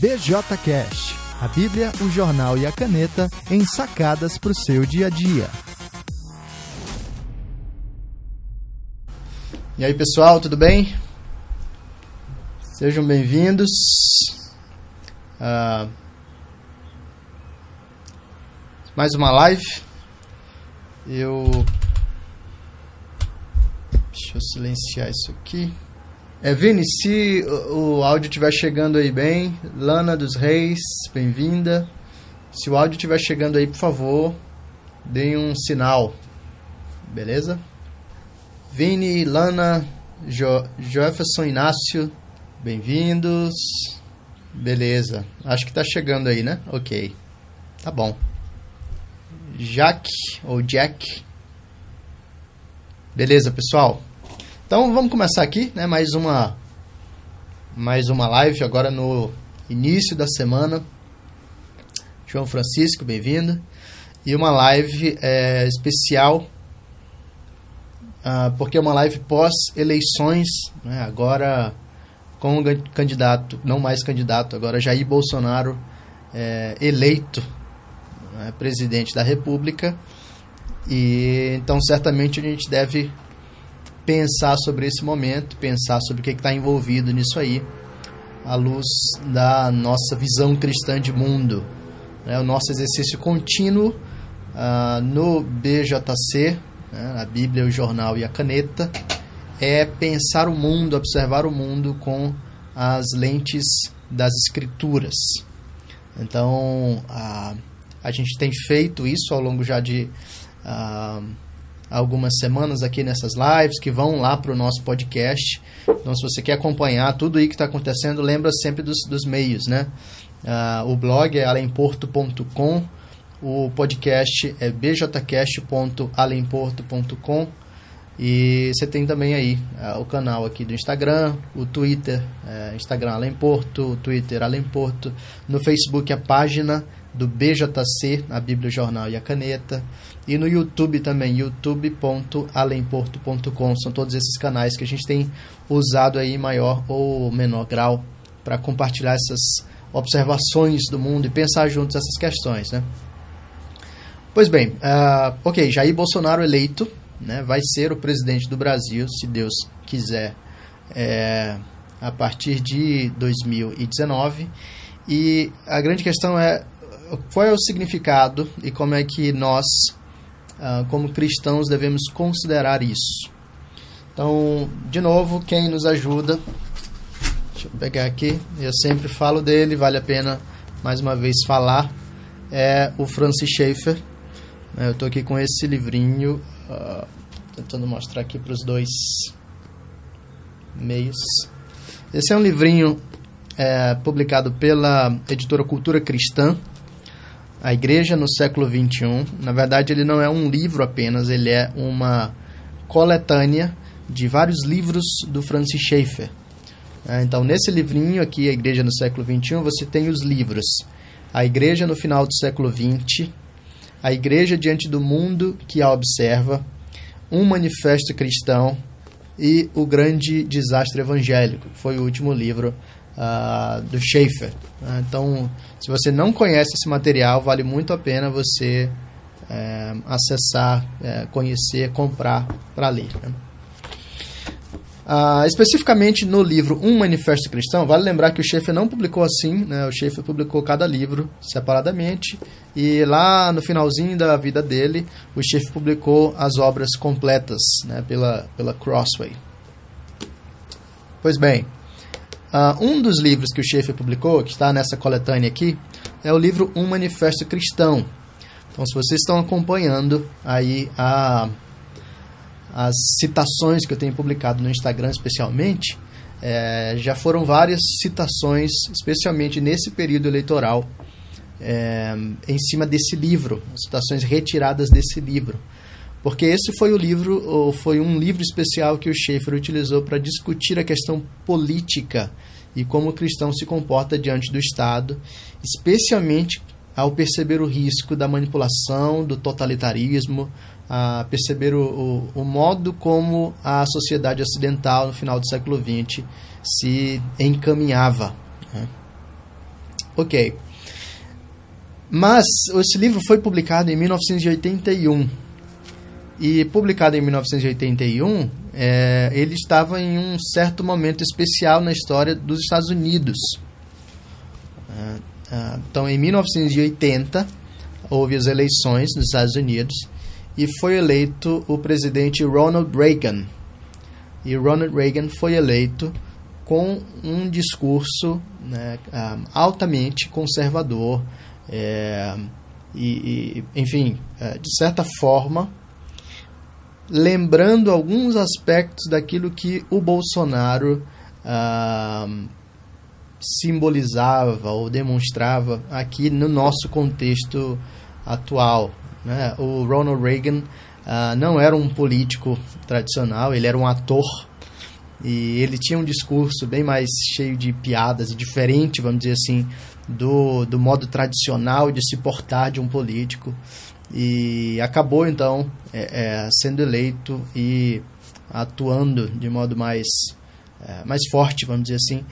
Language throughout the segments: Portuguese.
BJCast, a Bíblia, o jornal e a caneta em sacadas para o seu dia a dia. E aí pessoal, tudo bem? Sejam bem-vindos. Uh, mais uma live. Eu. Deixa eu silenciar isso aqui. É, Vini, se o, áudio estiver chegando aí bem, Lana dos Reis, bem-vinda. Se o áudio estiver chegando aí, por favor, deem um sinal. Beleza? Vini, Lana, jo, Jefferson Inácio, bem-vindos. Beleza. Acho que tá chegando aí, né? Ok. Tá bom. Jack ou Jack. Beleza, pessoal. Então vamos começar aqui, né? Mais uma mais uma live agora no início da semana. João Francisco, bem-vindo. E uma live é, especial, uh, porque é uma live pós-eleições, né? agora com o candidato, não mais candidato, agora Jair Bolsonaro é, eleito né? presidente da República. E então certamente a gente deve pensar sobre esse momento, pensar sobre o que está envolvido nisso aí, à luz da nossa visão cristã de mundo. Né? O nosso exercício contínuo uh, no BJC, né? a Bíblia, o jornal e a caneta, é pensar o mundo, observar o mundo com as lentes das Escrituras. Então, a, a gente tem feito isso ao longo já de. Uh, algumas semanas aqui nessas lives, que vão lá para o nosso podcast. Então, se você quer acompanhar tudo aí que está acontecendo, lembra sempre dos, dos meios, né? Uh, o blog é alemporto.com, o podcast é bjcast.alemporto.com e você tem também aí uh, o canal aqui do Instagram, o Twitter, uh, Instagram Alemporto, Twitter Alemporto, no Facebook a página do BJC, a Bíblia, o Jornal e a Caneta. E no YouTube também, youtube.alemporto.com. São todos esses canais que a gente tem usado aí em maior ou menor grau para compartilhar essas observações do mundo e pensar juntos essas questões, né? Pois bem, uh, ok, Jair Bolsonaro eleito, né, vai ser o presidente do Brasil, se Deus quiser, é, a partir de 2019. E a grande questão é qual é o significado e como é que nós uh, como cristãos, devemos considerar isso. Então, de novo, quem nos ajuda, deixa eu pegar aqui, eu sempre falo dele, vale a pena mais uma vez falar, é o Francis Schaeffer. Eu estou aqui com esse livrinho, uh, tentando mostrar aqui para os dois meios. Esse é um livrinho é, publicado pela editora Cultura Cristã, a Igreja no século XXI. Na verdade, ele não é um livro apenas, ele é uma coletânea de vários livros do Francis Schaeffer. É, então, nesse livrinho aqui, A Igreja no século XXI, você tem os livros A Igreja no final do século XX, A Igreja diante do mundo que a observa, Um Manifesto Cristão e O Grande Desastre Evangélico, que foi o último livro uh, do Schaefer. Uh, então, se você não conhece esse material, vale muito a pena você uh, acessar, eh, conhecer, comprar para ler. Né? Uh, especificamente no livro Um Manifesto Cristão, vale lembrar que o Schaefer não publicou assim, né? o Schaefer publicou cada livro separadamente, e lá no finalzinho da vida dele, o Schaefer publicou as obras completas né? pela, pela Crossway. Pois bem, Uh, um dos livros que o Schaeffer publicou, que está nessa coletânea aqui, é o livro Um Manifesto Cristão. Então, se vocês estão acompanhando aí a, as citações que eu tenho publicado no Instagram, especialmente, é, já foram várias citações, especialmente nesse período eleitoral, é, em cima desse livro, citações retiradas desse livro. Porque esse foi o livro, ou foi um livro especial que o Schaeffer utilizou para discutir a questão política e como o cristão se comporta diante do Estado, especialmente ao perceber o risco da manipulação, do totalitarismo, a perceber o, o, o modo como a sociedade ocidental no final do século XX se encaminhava. Né? Ok. Mas esse livro foi publicado em 1981. E publicado em 1981, é, ele estava em um certo momento especial na história dos Estados Unidos. É, é, então, em 1980, houve as eleições nos Estados Unidos e foi eleito o presidente Ronald Reagan. E Ronald Reagan foi eleito com um discurso né, um, altamente conservador é, e, e, enfim, é, de certa forma, lembrando alguns aspectos daquilo que o Bolsonaro uh, simbolizava ou demonstrava aqui no nosso contexto atual. Né? O Ronald Reagan uh, não era um político tradicional, ele era um ator e ele tinha um discurso bem mais cheio de piadas e diferente, vamos dizer assim, do, do modo tradicional de se portar de um político. E acabou então é, é, sendo eleito e atuando de modo mais, é, mais forte, vamos dizer assim,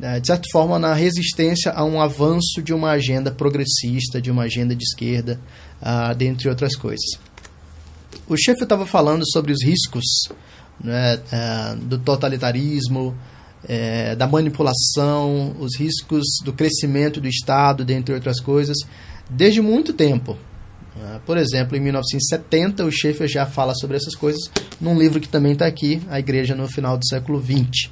é, de certa forma na resistência a um avanço de uma agenda progressista, de uma agenda de esquerda, uh, dentre outras coisas. O chefe estava falando sobre os riscos né, uh, do totalitarismo, é, da manipulação, os riscos do crescimento do Estado, dentre outras coisas, desde muito tempo. Ah, por exemplo, em 1970, o Schaeffer já fala sobre essas coisas num livro que também está aqui, A Igreja no Final do Século XX.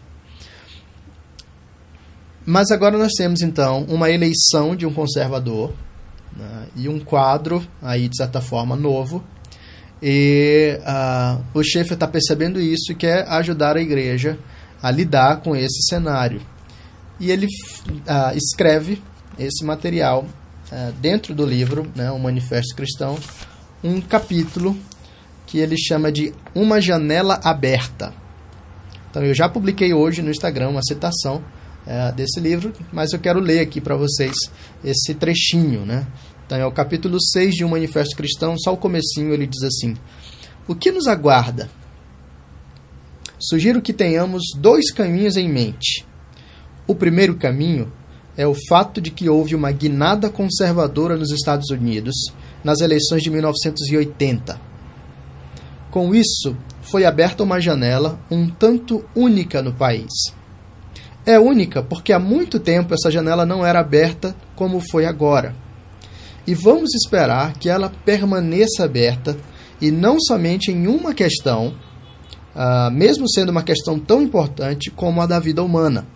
Mas agora nós temos, então, uma eleição de um conservador né, e um quadro, aí de certa forma, novo. E uh, o Schaeffer está percebendo isso e quer ajudar a igreja a lidar com esse cenário. E ele uh, escreve esse material dentro do livro, né, o Manifesto Cristão, um capítulo que ele chama de Uma Janela Aberta. Então eu já publiquei hoje no Instagram uma citação uh, desse livro, mas eu quero ler aqui para vocês esse trechinho. Né? Então é o capítulo 6 de Um Manifesto Cristão, só o comecinho ele diz assim, O que nos aguarda? sugiro que tenhamos dois caminhos em mente. O primeiro caminho é o fato de que houve uma guinada conservadora nos Estados Unidos nas eleições de 1980. Com isso, foi aberta uma janela um tanto única no país. É única porque há muito tempo essa janela não era aberta como foi agora. E vamos esperar que ela permaneça aberta e não somente em uma questão, uh, mesmo sendo uma questão tão importante como a da vida humana.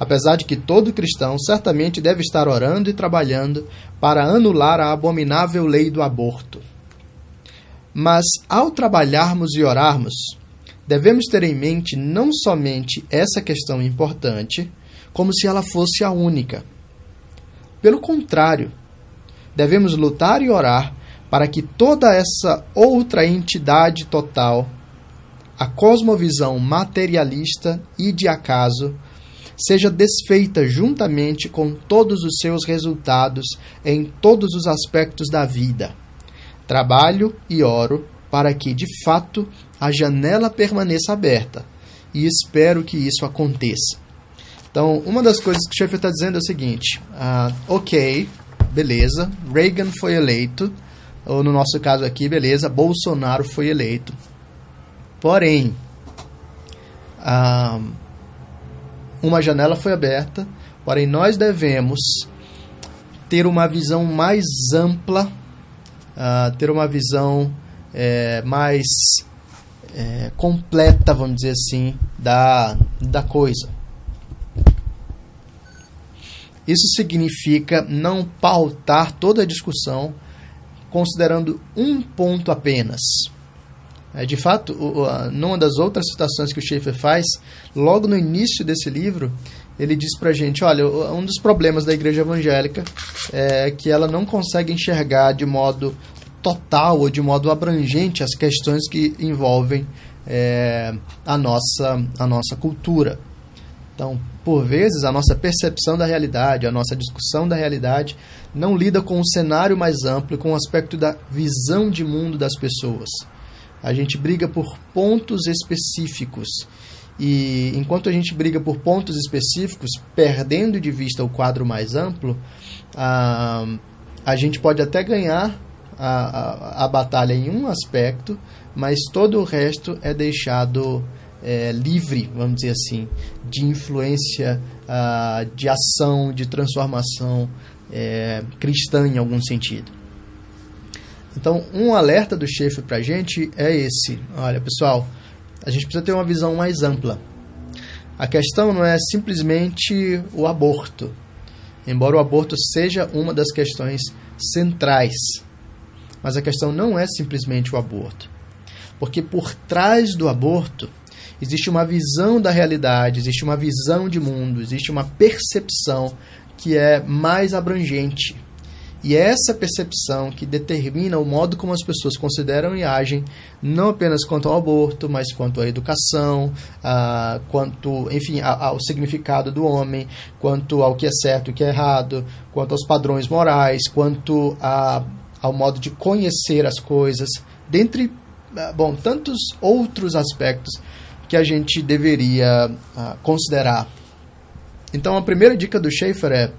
Apesar de que todo cristão certamente deve estar orando e trabalhando para anular a abominável lei do aborto. Mas ao trabalharmos e orarmos, devemos ter em mente não somente essa questão importante, como se ela fosse a única. Pelo contrário, devemos lutar e orar para que toda essa outra entidade total a cosmovisão materialista e de acaso seja desfeita juntamente com todos os seus resultados em todos os aspectos da vida. Trabalho e oro para que, de fato, a janela permaneça aberta e espero que isso aconteça. Então, uma das coisas que o chefe está dizendo é o seguinte: ah, ok, beleza, Reagan foi eleito, ou no nosso caso aqui, beleza, Bolsonaro foi eleito. Porém, uma janela foi aberta, porém nós devemos ter uma visão mais ampla, uh, ter uma visão é, mais é, completa, vamos dizer assim, da, da coisa. Isso significa não pautar toda a discussão considerando um ponto apenas. É, de fato, numa das outras citações que o Schaeffer faz, logo no início desse livro, ele diz para a gente: olha, um dos problemas da igreja evangélica é que ela não consegue enxergar de modo total ou de modo abrangente as questões que envolvem é, a, nossa, a nossa cultura. Então, por vezes, a nossa percepção da realidade, a nossa discussão da realidade, não lida com o cenário mais amplo, com o aspecto da visão de mundo das pessoas. A gente briga por pontos específicos. E enquanto a gente briga por pontos específicos, perdendo de vista o quadro mais amplo, a, a gente pode até ganhar a, a, a batalha em um aspecto, mas todo o resto é deixado é, livre, vamos dizer assim, de influência, uh, de ação, de transformação é, cristã em algum sentido. Então, um alerta do chefe para a gente é esse: olha, pessoal, a gente precisa ter uma visão mais ampla. A questão não é simplesmente o aborto, embora o aborto seja uma das questões centrais. Mas a questão não é simplesmente o aborto. Porque por trás do aborto existe uma visão da realidade, existe uma visão de mundo, existe uma percepção que é mais abrangente e é essa percepção que determina o modo como as pessoas consideram e agem, não apenas quanto ao aborto, mas quanto à educação, a, quanto, enfim, a, ao significado do homem, quanto ao que é certo e o que é errado, quanto aos padrões morais, quanto a, ao modo de conhecer as coisas, dentre, bom, tantos outros aspectos que a gente deveria a, considerar. Então, a primeira dica do Schaefer é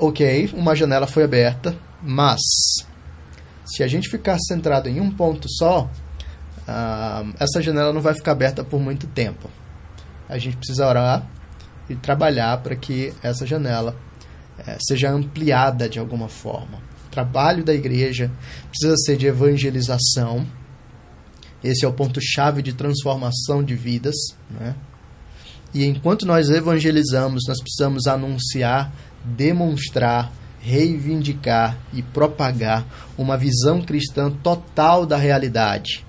ok, uma janela foi aberta, mas se a gente ficar centrado em um ponto só, uh, essa janela não vai ficar aberta por muito tempo. A gente precisa orar e trabalhar para que essa janela uh, seja ampliada de alguma forma. O trabalho da igreja precisa ser de evangelização. Esse é o ponto-chave de transformação de vidas. Né? E enquanto nós evangelizamos, nós precisamos anunciar demonstrar, reivindicar e propagar uma visão cristã total da realidade,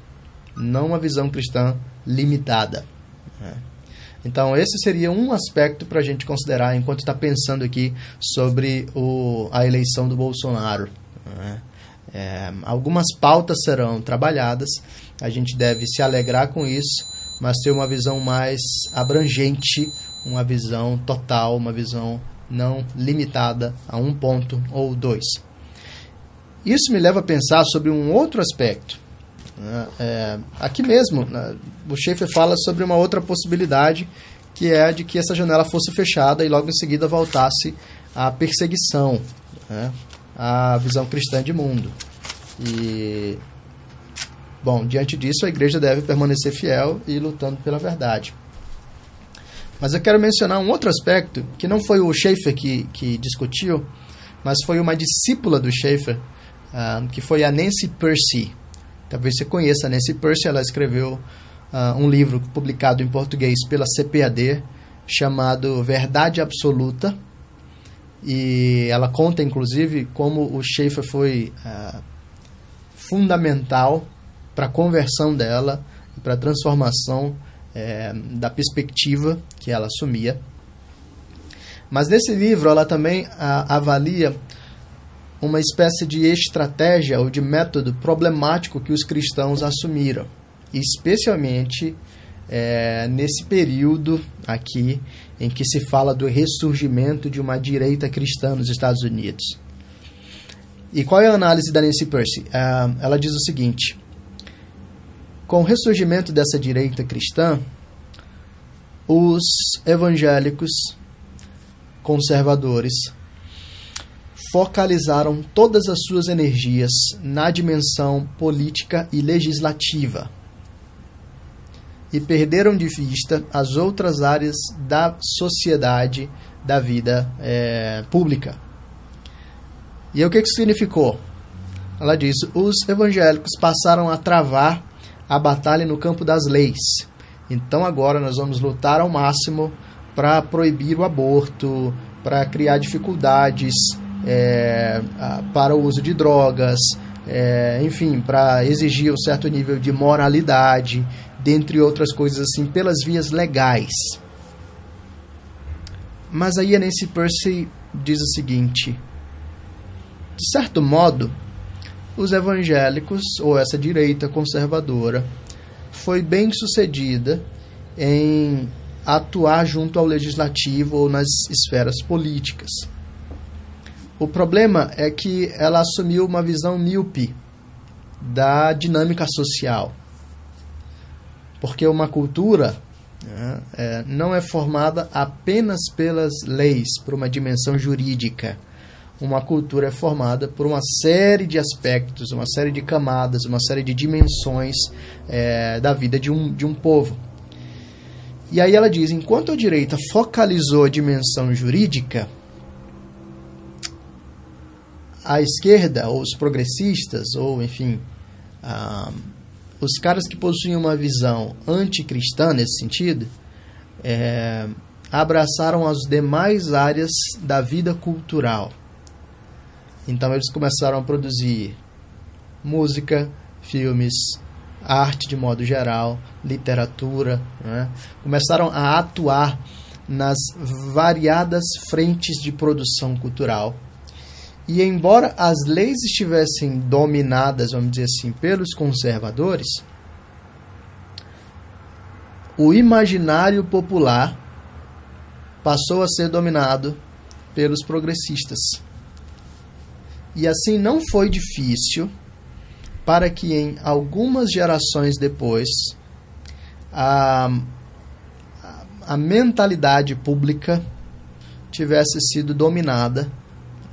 não uma visão cristã limitada. Né? Então, esse seria um aspecto para a gente considerar enquanto está pensando aqui sobre o, a eleição do Bolsonaro. Né? É, algumas pautas serão trabalhadas, a gente deve se alegrar com isso, mas ter uma visão mais abrangente, uma visão total, uma visão não limitada a um ponto ou dois. Isso me leva a pensar sobre um outro aspecto. Né? É, aqui mesmo, né, o Schaefer fala sobre uma outra possibilidade, que é a de que essa janela fosse fechada e logo em seguida voltasse à perseguição, né? à visão cristã de mundo. E, bom, diante disso, a igreja deve permanecer fiel e lutando pela verdade. Mas eu quero mencionar um outro aspecto, que não foi o Schaefer que, que discutiu, mas foi uma discípula do Schaefer, uh, que foi a Nancy Percy. Talvez você conheça a Nancy Percy, ela escreveu uh, um livro publicado em português pela CPAD, chamado Verdade Absoluta, e ela conta, inclusive, como o Schaefer foi uh, fundamental para a conversão dela, para a transformação é, da perspectiva que ela assumia. Mas nesse livro ela também a, avalia uma espécie de estratégia ou de método problemático que os cristãos assumiram, especialmente é, nesse período aqui em que se fala do ressurgimento de uma direita cristã nos Estados Unidos. E qual é a análise da Nancy Percy? Uh, ela diz o seguinte: com o ressurgimento dessa direita cristã, os evangélicos conservadores focalizaram todas as suas energias na dimensão política e legislativa e perderam de vista as outras áreas da sociedade, da vida é, pública. E o que isso significou? Ela diz: os evangélicos passaram a travar a batalha no campo das leis. Então agora nós vamos lutar ao máximo para proibir o aborto, para criar dificuldades é, para o uso de drogas, é, enfim, para exigir um certo nível de moralidade, dentre outras coisas assim, pelas vias legais. Mas aí a Nancy Percy diz o seguinte: de certo modo, os evangélicos, ou essa direita conservadora, foi bem sucedida em atuar junto ao legislativo ou nas esferas políticas. O problema é que ela assumiu uma visão míope da dinâmica social. Porque uma cultura né, é, não é formada apenas pelas leis, por uma dimensão jurídica. Uma cultura é formada por uma série de aspectos, uma série de camadas, uma série de dimensões é, da vida de um, de um povo. E aí ela diz: enquanto a direita focalizou a dimensão jurídica, a esquerda, ou os progressistas, ou enfim, ah, os caras que possuem uma visão anticristã nesse sentido, é, abraçaram as demais áreas da vida cultural. Então eles começaram a produzir música, filmes, arte de modo geral, literatura, né? começaram a atuar nas variadas frentes de produção cultural e embora as leis estivessem dominadas, vamos dizer assim, pelos conservadores, o imaginário popular passou a ser dominado pelos progressistas. E assim não foi difícil para que em algumas gerações depois a, a mentalidade pública tivesse sido dominada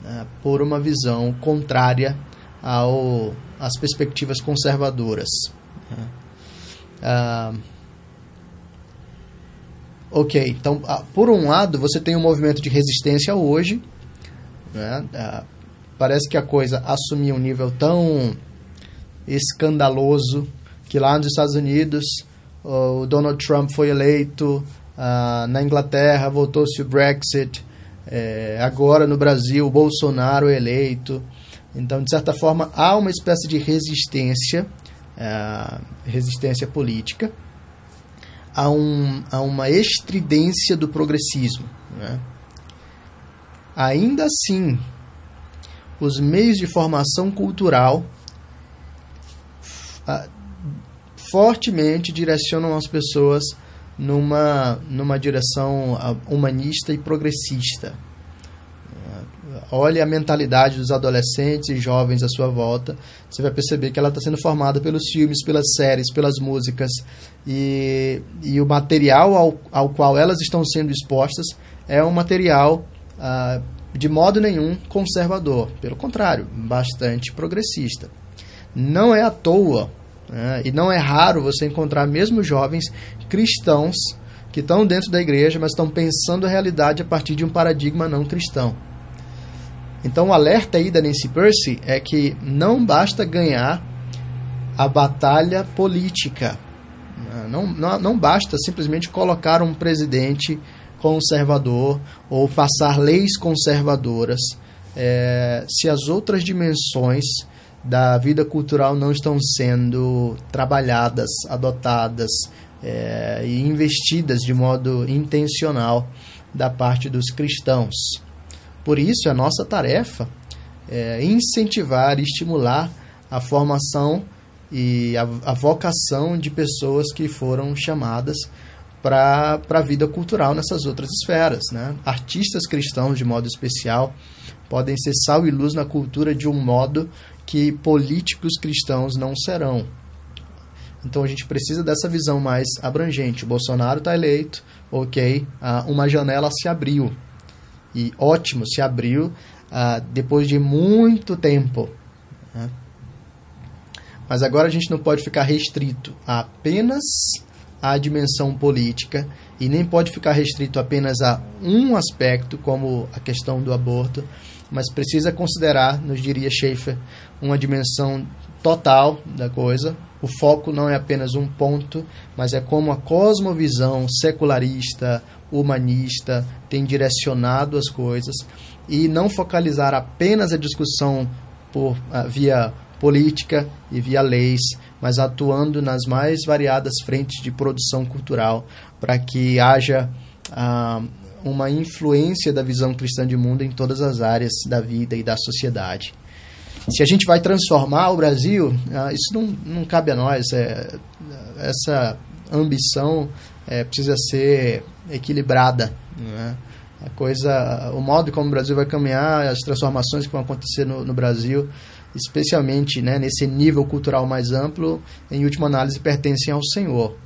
né, por uma visão contrária ao, às perspectivas conservadoras. Né. Ah, ok, então, ah, por um lado, você tem um movimento de resistência hoje. Né, ah, parece que a coisa assumiu um nível tão escandaloso que lá nos Estados Unidos o Donald Trump foi eleito, na Inglaterra voltou-se o Brexit, é, agora no Brasil, o Bolsonaro eleito. Então, de certa forma, há uma espécie de resistência, é, resistência política, a, um, a uma estridência do progressismo. Né? Ainda assim, os meios de formação cultural fortemente direcionam as pessoas numa, numa direção ah, humanista e progressista. Olhe a mentalidade dos adolescentes e jovens à sua volta, você vai perceber que ela está sendo formada pelos filmes, pelas séries, pelas músicas, e, e o material ao, ao qual elas estão sendo expostas é um material ah, de modo nenhum conservador, pelo contrário, bastante progressista. Não é à toa né? E não é raro você encontrar mesmo jovens cristãos que estão dentro da igreja, mas estão pensando a realidade a partir de um paradigma não cristão. Então o alerta aí da Nancy Percy é que não basta ganhar a batalha política. Não, não, não basta simplesmente colocar um presidente conservador ou passar leis conservadoras é, se as outras dimensões da vida cultural não estão sendo trabalhadas, adotadas é, e investidas de modo intencional da parte dos cristãos. Por isso, é nossa tarefa é incentivar e estimular a formação e a, a vocação de pessoas que foram chamadas para a vida cultural nessas outras esferas. Né? Artistas cristãos, de modo especial, podem ser sal e luz na cultura de um modo que políticos cristãos não serão. Então a gente precisa dessa visão mais abrangente. O Bolsonaro está eleito, ok, uh, uma janela se abriu. E ótimo, se abriu uh, depois de muito tempo. Né? Mas agora a gente não pode ficar restrito a apenas à dimensão política e nem pode ficar restrito apenas a um aspecto, como a questão do aborto, mas precisa considerar, nos diria Schaefer, uma dimensão total da coisa. O foco não é apenas um ponto, mas é como a cosmovisão secularista, humanista tem direcionado as coisas e não focalizar apenas a discussão por uh, via política e via leis, mas atuando nas mais variadas frentes de produção cultural para que haja uh, uma influência da visão cristã de mundo em todas as áreas da vida e da sociedade. Se a gente vai transformar o Brasil, ah, isso não, não cabe a nós. É, essa ambição é, precisa ser equilibrada. Né? A coisa, o modo como o Brasil vai caminhar, as transformações que vão acontecer no, no Brasil, especialmente né, nesse nível cultural mais amplo, em última análise, pertencem ao Senhor.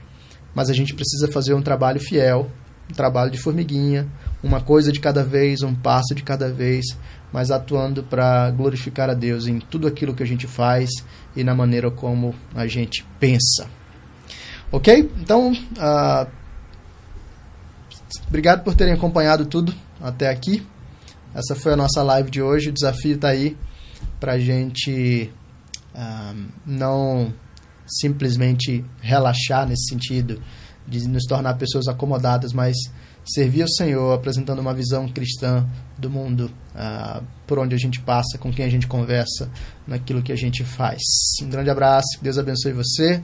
mas a gente precisa fazer um trabalho fiel, um trabalho de formiguinha, uma coisa de cada vez, um passo de cada vez, mas atuando para glorificar a Deus em tudo aquilo que a gente faz e na maneira como a gente pensa. Ok? Então, uh, obrigado por terem acompanhado tudo até aqui. Essa foi a nossa live de hoje. O desafio está aí para a gente uh, não simplesmente relaxar nesse sentido de nos tornar pessoas acomodadas, mas servir ao Senhor, apresentando uma visão cristã do mundo, uh, por onde a gente passa, com quem a gente conversa, naquilo que a gente faz. Um grande abraço, Deus abençoe você.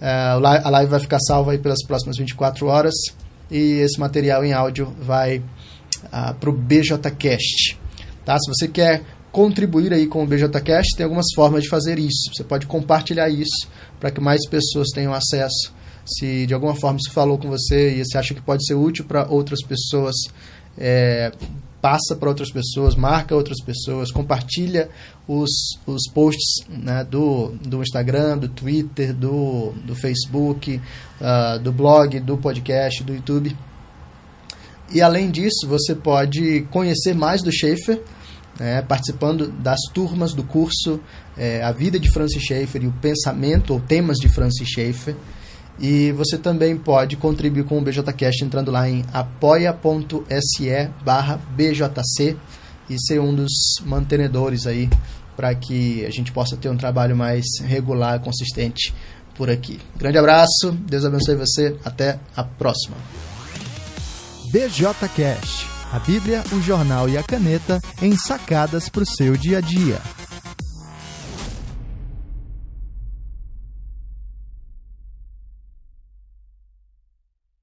Uh, a live vai ficar salva aí pelas próximas 24 horas e esse material em áudio vai uh, para o BJCast. Tá? Se você quer contribuir aí com o BJCast, tem algumas formas de fazer isso. Você pode compartilhar isso para que mais pessoas tenham acesso se de alguma forma se falou com você e você acha que pode ser útil para outras pessoas, é, passa para outras pessoas, marca outras pessoas, compartilha os, os posts né, do, do Instagram, do Twitter, do, do Facebook, uh, do blog, do podcast, do YouTube. E além disso, você pode conhecer mais do Schaefer, né, participando das turmas do curso é, A Vida de Francis Schaeffer e o Pensamento ou Temas de Francis Schaeffer. E você também pode contribuir com o BJCast entrando lá em apoia.se barra BJC e ser um dos mantenedores aí para que a gente possa ter um trabalho mais regular, consistente por aqui. Grande abraço, Deus abençoe você, até a próxima. BJCast, a Bíblia, o jornal e a caneta em sacadas para o seu dia a dia.